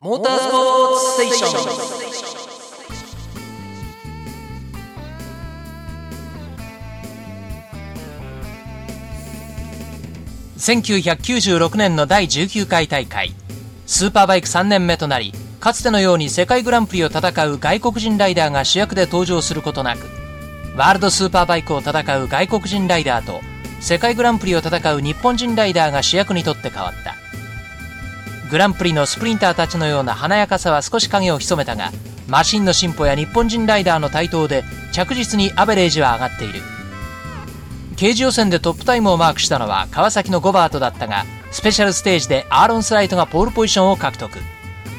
モータースポーツステーション。1996年の第19回大会。スーパーバイク3年目となりかつてのように世界グランプリを戦う外国人ライダーが主役で登場することなくワールドスーパーバイクを戦う外国人ライダーと世界グランプリを戦う日本人ライダーが主役にとって変わった。グランプリのスプリンターたちのような華やかさは少し影を潜めたがマシンの進歩や日本人ライダーの台頭で着実にアベレージは上がっている。刑事予選でトップタイムをマークしたのは川崎のゴバートだったがスペシャルステージでアーロン・スライトがポールポジションを獲得。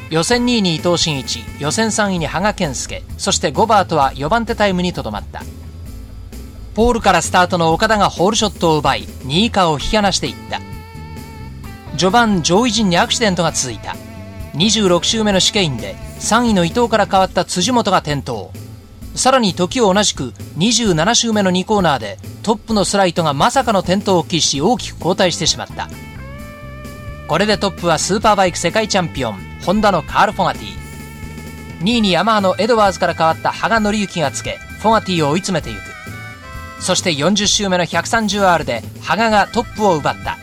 予選2位に伊藤真一予選3位に羽賀健介そしてゴバートは4番手タイムにとどまった。ポールからスタートの岡田がホールショットを奪い2位以下を引き離していった。序盤上位陣にアクシデントが続いた。26周目の試験で3位の伊藤から変わった辻本が転倒。さらに時を同じく27周目の2コーナーでトップのスライトがまさかの転倒を喫し大きく後退してしまった。これでトップはスーパーバイク世界チャンピオンホンダのカール・フォガティ。2位にヤマハのエドワーズから変わった羽賀紀之がつけフォガティを追い詰めていく。そして40周目の 130R で羽賀がトップを奪った。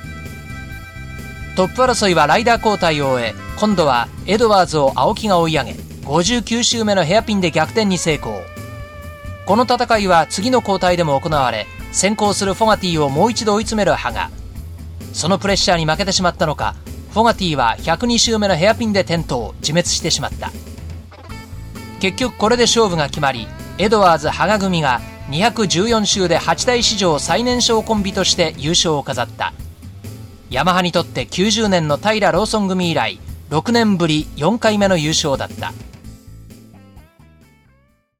トップ争いはライダー交代を終え今度はエドワーズを青木が追い上げ59周目のヘアピンで逆転に成功。この戦いは次の交代でも行われ先行するフォガティをもう一度追い詰める羽賀。そのプレッシャーに負けてしまったのかフォガティは102周目のヘアピンで転倒自滅してしまった。結局これで勝負が決まりエドワーズ羽賀組が214周で8代史上最年少コンビとして優勝を飾った。ヤマハにとって90年の平ローソン組以来6年ぶり4回目の優勝だった。